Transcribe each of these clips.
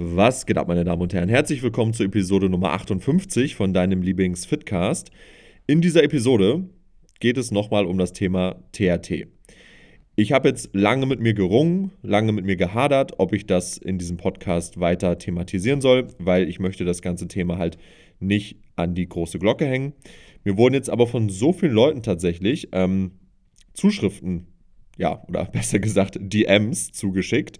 Was geht ab, meine Damen und Herren? Herzlich willkommen zur Episode Nummer 58 von deinem Lieblings-Fitcast. In dieser Episode geht es nochmal um das Thema THT. Ich habe jetzt lange mit mir gerungen, lange mit mir gehadert, ob ich das in diesem Podcast weiter thematisieren soll, weil ich möchte das ganze Thema halt nicht an die große Glocke hängen. Mir wurden jetzt aber von so vielen Leuten tatsächlich ähm, Zuschriften, ja, oder besser gesagt DMs zugeschickt,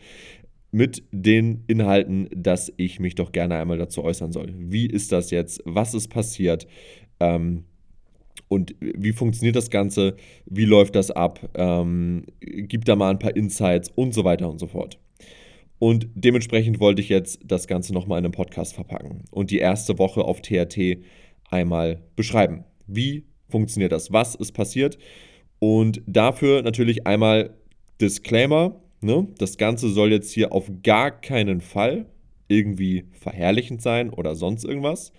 mit den Inhalten, dass ich mich doch gerne einmal dazu äußern soll. Wie ist das jetzt? Was ist passiert? Ähm, und wie funktioniert das Ganze? Wie läuft das ab? Ähm, gibt da mal ein paar Insights und so weiter und so fort. Und dementsprechend wollte ich jetzt das Ganze nochmal in einem Podcast verpacken und die erste Woche auf THT einmal beschreiben. Wie funktioniert das? Was ist passiert? Und dafür natürlich einmal Disclaimer Ne? Das Ganze soll jetzt hier auf gar keinen Fall irgendwie verherrlichend sein oder sonst irgendwas.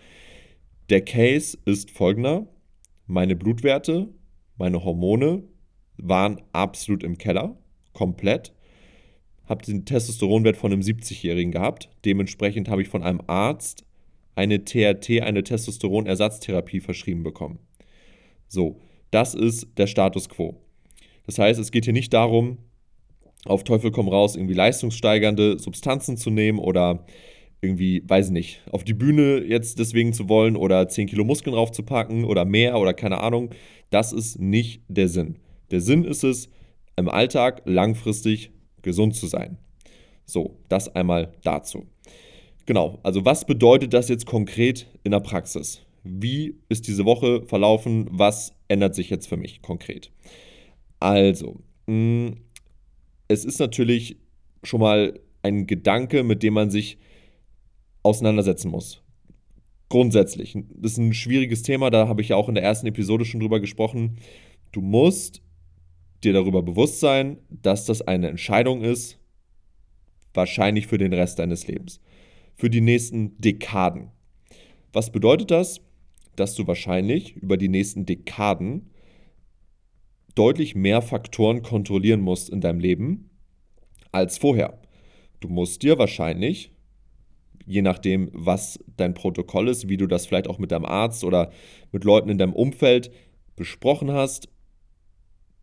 Der Case ist folgender. Meine Blutwerte, meine Hormone waren absolut im Keller, komplett. Habe den Testosteronwert von einem 70-Jährigen gehabt. Dementsprechend habe ich von einem Arzt eine TRT, eine Testosteronersatztherapie verschrieben bekommen. So, das ist der Status quo. Das heißt, es geht hier nicht darum, auf Teufel komm raus irgendwie leistungssteigernde Substanzen zu nehmen oder irgendwie, weiß ich nicht, auf die Bühne jetzt deswegen zu wollen oder 10 Kilo Muskeln raufzupacken oder mehr oder keine Ahnung. Das ist nicht der Sinn. Der Sinn ist es, im Alltag langfristig gesund zu sein. So, das einmal dazu. Genau, also was bedeutet das jetzt konkret in der Praxis? Wie ist diese Woche verlaufen? Was ändert sich jetzt für mich konkret? Also, mh, mm, es ist natürlich schon mal ein Gedanke, mit dem man sich auseinandersetzen muss. Grundsätzlich. Das ist ein schwieriges Thema, da habe ich ja auch in der ersten Episode schon drüber gesprochen. Du musst dir darüber bewusst sein, dass das eine Entscheidung ist, wahrscheinlich für den Rest deines Lebens. Für die nächsten Dekaden. Was bedeutet das? Dass du wahrscheinlich über die nächsten Dekaden deutlich mehr Faktoren kontrollieren musst in deinem Leben als vorher. Du musst dir wahrscheinlich, je nachdem, was dein Protokoll ist, wie du das vielleicht auch mit deinem Arzt oder mit Leuten in deinem Umfeld besprochen hast,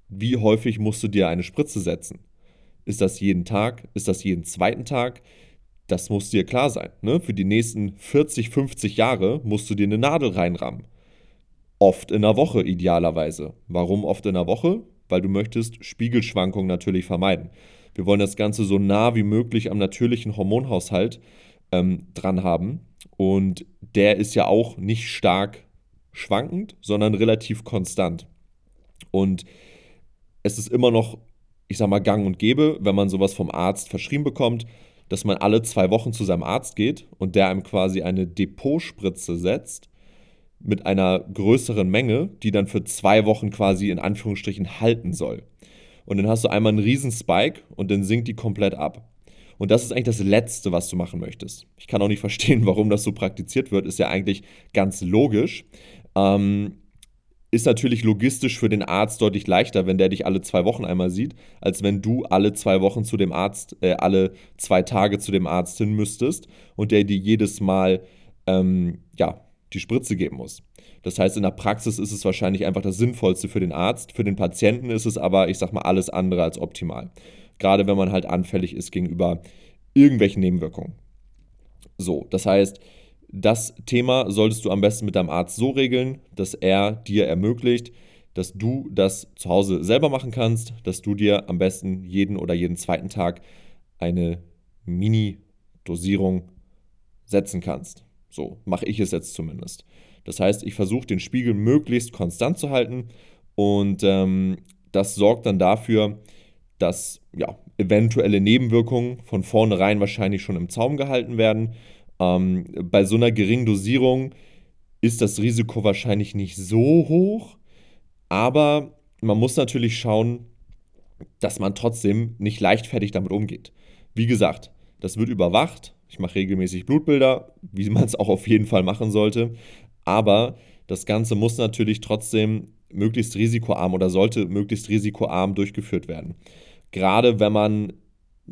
wie häufig musst du dir eine Spritze setzen? Ist das jeden Tag? Ist das jeden zweiten Tag? Das muss dir klar sein. Ne? Für die nächsten 40, 50 Jahre musst du dir eine Nadel reinrammen. Oft in der Woche idealerweise. Warum oft in der Woche? Weil du möchtest Spiegelschwankungen natürlich vermeiden. Wir wollen das Ganze so nah wie möglich am natürlichen Hormonhaushalt ähm, dran haben. Und der ist ja auch nicht stark schwankend, sondern relativ konstant. Und es ist immer noch, ich sag mal, gang und gäbe, wenn man sowas vom Arzt verschrieben bekommt, dass man alle zwei Wochen zu seinem Arzt geht und der einem quasi eine Depotspritze setzt mit einer größeren Menge, die dann für zwei Wochen quasi in Anführungsstrichen halten soll. Und dann hast du einmal einen riesen Spike und dann sinkt die komplett ab. Und das ist eigentlich das Letzte, was du machen möchtest. Ich kann auch nicht verstehen, warum das so praktiziert wird. Ist ja eigentlich ganz logisch. Ähm, ist natürlich logistisch für den Arzt deutlich leichter, wenn der dich alle zwei Wochen einmal sieht, als wenn du alle zwei Wochen zu dem Arzt, äh, alle zwei Tage zu dem Arzt hin müsstest und der dir jedes Mal ähm, ja, die Spritze geben muss. Das heißt, in der Praxis ist es wahrscheinlich einfach das Sinnvollste für den Arzt. Für den Patienten ist es aber, ich sag mal, alles andere als optimal. Gerade wenn man halt anfällig ist gegenüber irgendwelchen Nebenwirkungen. So, das heißt, das Thema solltest du am besten mit deinem Arzt so regeln, dass er dir ermöglicht, dass du das zu Hause selber machen kannst, dass du dir am besten jeden oder jeden zweiten Tag eine Mini-Dosierung setzen kannst. So mache ich es jetzt zumindest. Das heißt, ich versuche den Spiegel möglichst konstant zu halten und ähm, das sorgt dann dafür, dass ja, eventuelle Nebenwirkungen von vornherein wahrscheinlich schon im Zaum gehalten werden. Ähm, bei so einer geringen Dosierung ist das Risiko wahrscheinlich nicht so hoch, aber man muss natürlich schauen, dass man trotzdem nicht leichtfertig damit umgeht. Wie gesagt, das wird überwacht. Ich mache regelmäßig Blutbilder, wie man es auch auf jeden Fall machen sollte. Aber das Ganze muss natürlich trotzdem möglichst risikoarm oder sollte möglichst risikoarm durchgeführt werden. Gerade wenn man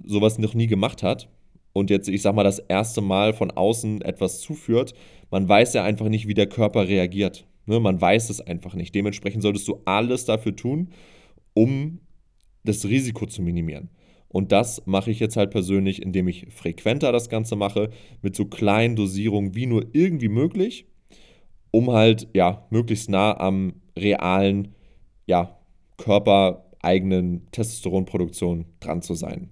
sowas noch nie gemacht hat und jetzt, ich sag mal, das erste Mal von außen etwas zuführt, man weiß ja einfach nicht, wie der Körper reagiert. Ne? Man weiß es einfach nicht. Dementsprechend solltest du alles dafür tun, um das Risiko zu minimieren. Und das mache ich jetzt halt persönlich, indem ich frequenter das Ganze mache, mit so kleinen Dosierungen wie nur irgendwie möglich, um halt ja möglichst nah am realen ja, körpereigenen Testosteronproduktion dran zu sein.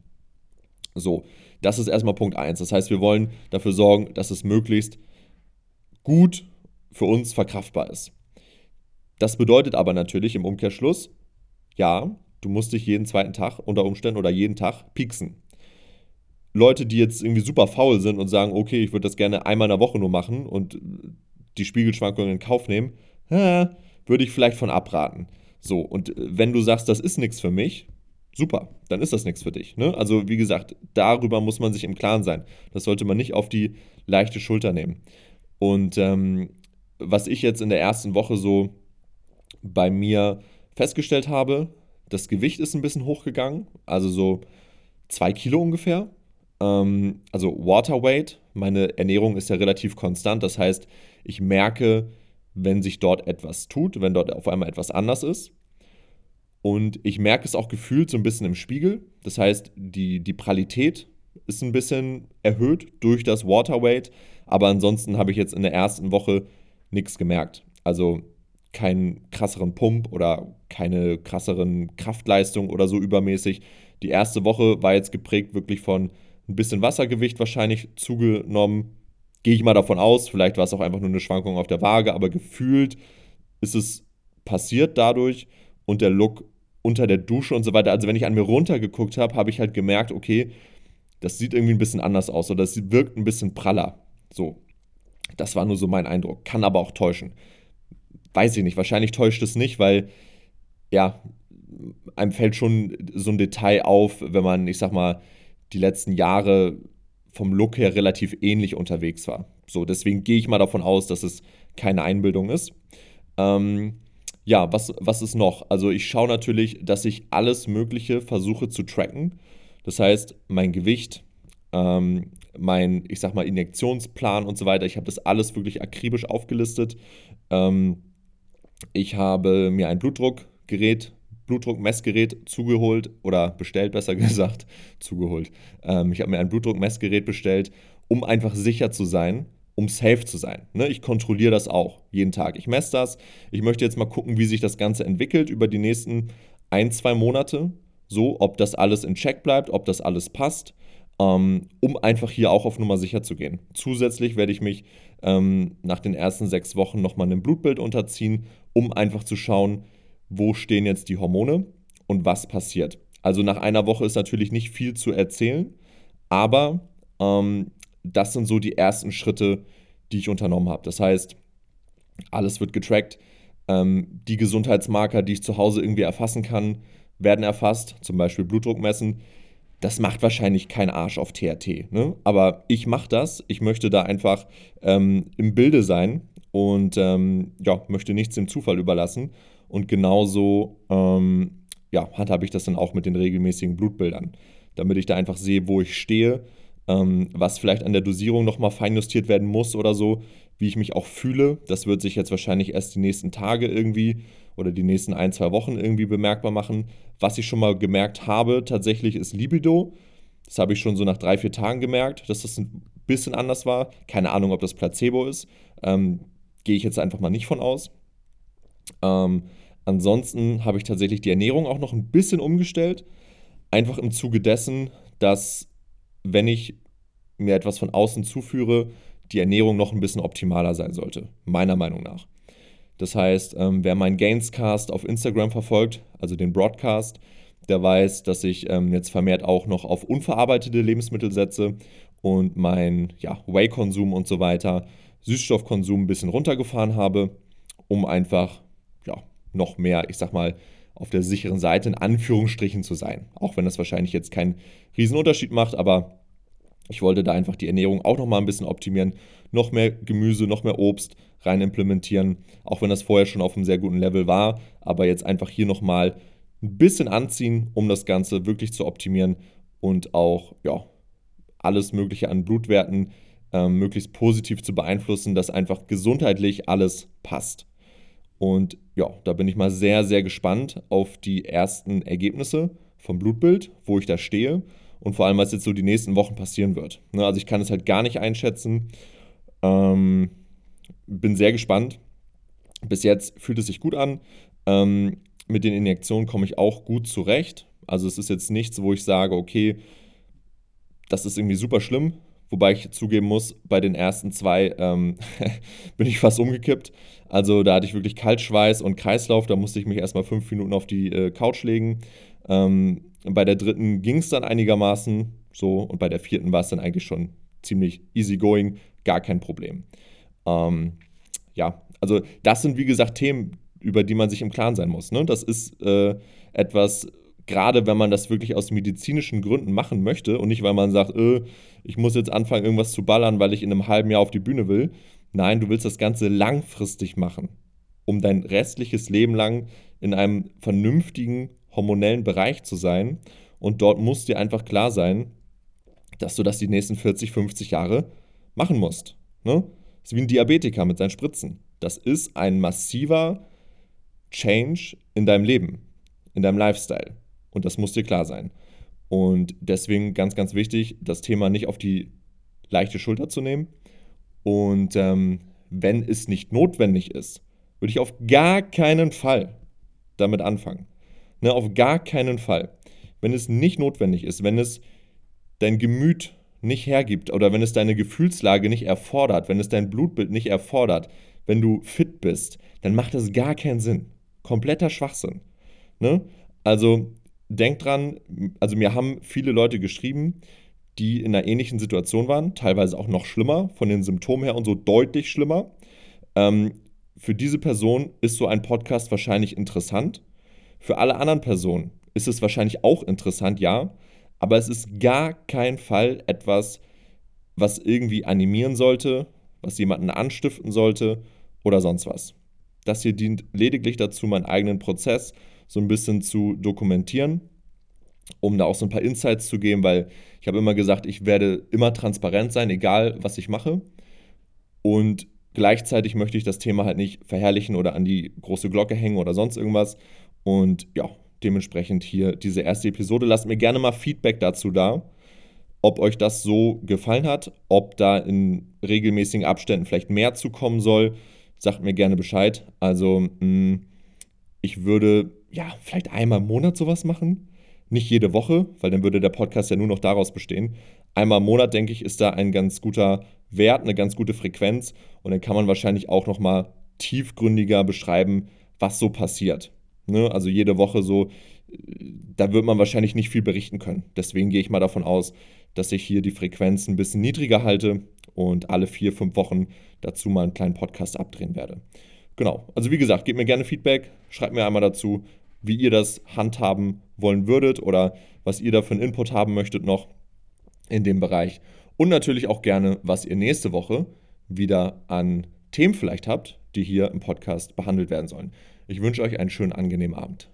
So, das ist erstmal Punkt 1. Das heißt, wir wollen dafür sorgen, dass es möglichst gut für uns verkraftbar ist. Das bedeutet aber natürlich im Umkehrschluss, ja, du musst dich jeden zweiten Tag unter Umständen oder jeden Tag pieksen. Leute, die jetzt irgendwie super faul sind und sagen, okay, ich würde das gerne einmal in der Woche nur machen und die Spiegelschwankungen in Kauf nehmen, würde ich vielleicht von abraten. So, und wenn du sagst, das ist nichts für mich, super, dann ist das nichts für dich. Ne? Also, wie gesagt, darüber muss man sich im Klaren sein. Das sollte man nicht auf die leichte Schulter nehmen. Und ähm, was ich jetzt in der ersten Woche so bei mir festgestellt habe, das Gewicht ist ein bisschen hochgegangen, also so zwei Kilo ungefähr. Ähm, also Waterweight, meine Ernährung ist ja relativ konstant, das heißt, ich merke, wenn sich dort etwas tut, wenn dort auf einmal etwas anders ist. Und ich merke es auch gefühlt so ein bisschen im Spiegel. Das heißt, die, die Pralität ist ein bisschen erhöht durch das Waterweight. Aber ansonsten habe ich jetzt in der ersten Woche nichts gemerkt. Also keinen krasseren Pump oder keine krasseren Kraftleistung oder so übermäßig. Die erste Woche war jetzt geprägt wirklich von ein bisschen Wassergewicht wahrscheinlich zugenommen. Gehe ich mal davon aus. Vielleicht war es auch einfach nur eine Schwankung auf der Waage, aber gefühlt ist es passiert dadurch und der Look unter der Dusche und so weiter. Also wenn ich an mir runtergeguckt habe, habe ich halt gemerkt, okay, das sieht irgendwie ein bisschen anders aus oder es wirkt ein bisschen praller. So, das war nur so mein Eindruck. Kann aber auch täuschen. Weiß ich nicht. Wahrscheinlich täuscht es nicht, weil, ja, einem fällt schon so ein Detail auf, wenn man, ich sag mal, die letzten Jahre vom Look her relativ ähnlich unterwegs war. So, deswegen gehe ich mal davon aus, dass es keine Einbildung ist. Ähm, ja, was, was ist noch? Also ich schaue natürlich, dass ich alles Mögliche versuche zu tracken. Das heißt, mein Gewicht, ähm, mein, ich sag mal, Injektionsplan und so weiter. Ich habe das alles wirklich akribisch aufgelistet. Ähm, ich habe mir ein Blutdruckgerät, Blutdruckmessgerät zugeholt oder bestellt, besser gesagt, zugeholt. Ähm, ich habe mir ein Blutdruckmessgerät bestellt, um einfach sicher zu sein, um safe zu sein. Ne? Ich kontrolliere das auch jeden Tag. Ich messe das. Ich möchte jetzt mal gucken, wie sich das Ganze entwickelt über die nächsten ein, zwei Monate. So, ob das alles in Check bleibt, ob das alles passt ähm, um einfach hier auch auf Nummer sicher zu gehen. Zusätzlich werde ich mich ähm, nach den ersten sechs Wochen nochmal einem Blutbild unterziehen, um einfach zu schauen, wo stehen jetzt die Hormone und was passiert. Also nach einer Woche ist natürlich nicht viel zu erzählen, aber ähm, das sind so die ersten Schritte, die ich unternommen habe. Das heißt, alles wird getrackt. Ähm, die Gesundheitsmarker, die ich zu Hause irgendwie erfassen kann, werden erfasst, zum Beispiel Blutdruck messen das macht wahrscheinlich kein Arsch auf TRT. Ne? Aber ich mache das. Ich möchte da einfach ähm, im Bilde sein und ähm, ja, möchte nichts dem Zufall überlassen. Und genauso ähm, ja, handhabe ich das dann auch mit den regelmäßigen Blutbildern, damit ich da einfach sehe, wo ich stehe, ähm, was vielleicht an der Dosierung nochmal feinjustiert werden muss oder so, wie ich mich auch fühle. Das wird sich jetzt wahrscheinlich erst die nächsten Tage irgendwie oder die nächsten ein, zwei Wochen irgendwie bemerkbar machen. Was ich schon mal gemerkt habe, tatsächlich ist Libido. Das habe ich schon so nach drei, vier Tagen gemerkt, dass das ein bisschen anders war. Keine Ahnung, ob das Placebo ist. Ähm, Gehe ich jetzt einfach mal nicht von aus. Ähm, ansonsten habe ich tatsächlich die Ernährung auch noch ein bisschen umgestellt. Einfach im Zuge dessen, dass wenn ich mir etwas von außen zuführe, die Ernährung noch ein bisschen optimaler sein sollte, meiner Meinung nach. Das heißt, ähm, wer meinen Gainscast auf Instagram verfolgt, also den Broadcast, der weiß, dass ich ähm, jetzt vermehrt auch noch auf unverarbeitete Lebensmittel setze und mein ja, Whey-Konsum und so weiter, Süßstoffkonsum ein bisschen runtergefahren habe, um einfach ja, noch mehr, ich sag mal, auf der sicheren Seite in Anführungsstrichen zu sein. Auch wenn das wahrscheinlich jetzt keinen Riesenunterschied macht, aber ich wollte da einfach die Ernährung auch nochmal ein bisschen optimieren. Noch mehr Gemüse, noch mehr Obst rein implementieren. Auch wenn das vorher schon auf einem sehr guten Level war. Aber jetzt einfach hier nochmal ein bisschen anziehen, um das Ganze wirklich zu optimieren und auch ja, alles Mögliche an Blutwerten ähm, möglichst positiv zu beeinflussen, dass einfach gesundheitlich alles passt. Und ja, da bin ich mal sehr, sehr gespannt auf die ersten Ergebnisse vom Blutbild, wo ich da stehe und vor allem, was jetzt so die nächsten Wochen passieren wird. Ne, also ich kann es halt gar nicht einschätzen. Ähm, bin sehr gespannt. Bis jetzt fühlt es sich gut an. Ähm, mit den Injektionen komme ich auch gut zurecht. Also es ist jetzt nichts, wo ich sage, okay, das ist irgendwie super schlimm. Wobei ich zugeben muss, bei den ersten zwei ähm, bin ich fast umgekippt. Also da hatte ich wirklich Kaltschweiß und Kreislauf. Da musste ich mich erstmal fünf Minuten auf die äh, Couch legen. Ähm, bei der dritten ging es dann einigermaßen so und bei der vierten war es dann eigentlich schon ziemlich easy going, gar kein Problem. Ähm, ja, also das sind wie gesagt Themen, über die man sich im Klaren sein muss. Ne? Das ist äh, etwas, gerade wenn man das wirklich aus medizinischen Gründen machen möchte und nicht, weil man sagt, äh, ich muss jetzt anfangen, irgendwas zu ballern, weil ich in einem halben Jahr auf die Bühne will. Nein, du willst das Ganze langfristig machen, um dein restliches Leben lang in einem vernünftigen hormonellen Bereich zu sein. Und dort muss dir einfach klar sein, dass du das die nächsten 40, 50 Jahre machen musst. Ne? Das ist wie ein Diabetiker mit seinen Spritzen. Das ist ein massiver Change in deinem Leben, in deinem Lifestyle. Und das muss dir klar sein. Und deswegen ganz, ganz wichtig, das Thema nicht auf die leichte Schulter zu nehmen. Und ähm, wenn es nicht notwendig ist, würde ich auf gar keinen Fall damit anfangen. Ne, auf gar keinen Fall. Wenn es nicht notwendig ist, wenn es dein Gemüt nicht hergibt oder wenn es deine Gefühlslage nicht erfordert, wenn es dein Blutbild nicht erfordert, wenn du fit bist, dann macht das gar keinen Sinn. Kompletter Schwachsinn. Ne? Also denk dran, also mir haben viele Leute geschrieben, die in einer ähnlichen Situation waren, teilweise auch noch schlimmer, von den Symptomen her und so deutlich schlimmer. Ähm, für diese Person ist so ein Podcast wahrscheinlich interessant. Für alle anderen Personen ist es wahrscheinlich auch interessant, ja, aber es ist gar kein Fall etwas, was irgendwie animieren sollte, was jemanden anstiften sollte oder sonst was. Das hier dient lediglich dazu, meinen eigenen Prozess so ein bisschen zu dokumentieren, um da auch so ein paar Insights zu geben, weil ich habe immer gesagt, ich werde immer transparent sein, egal was ich mache. Und gleichzeitig möchte ich das Thema halt nicht verherrlichen oder an die große Glocke hängen oder sonst irgendwas. Und ja, dementsprechend hier diese erste Episode. Lasst mir gerne mal Feedback dazu da, ob euch das so gefallen hat, ob da in regelmäßigen Abständen vielleicht mehr zukommen soll. Sagt mir gerne Bescheid. Also, mm, ich würde ja, vielleicht einmal im Monat sowas machen. Nicht jede Woche, weil dann würde der Podcast ja nur noch daraus bestehen. Einmal im Monat, denke ich, ist da ein ganz guter Wert, eine ganz gute Frequenz. Und dann kann man wahrscheinlich auch nochmal tiefgründiger beschreiben, was so passiert. Ne? Also jede Woche so, da wird man wahrscheinlich nicht viel berichten können. Deswegen gehe ich mal davon aus, dass ich hier die Frequenz ein bisschen niedriger halte und alle vier, fünf Wochen dazu mal einen kleinen Podcast abdrehen werde. Genau, also wie gesagt, gebt mir gerne Feedback, schreibt mir einmal dazu, wie ihr das handhaben wollen würdet oder was ihr da für einen Input haben möchtet noch in dem Bereich. Und natürlich auch gerne, was ihr nächste Woche wieder an Themen vielleicht habt, die hier im Podcast behandelt werden sollen. Ich wünsche euch einen schönen, angenehmen Abend.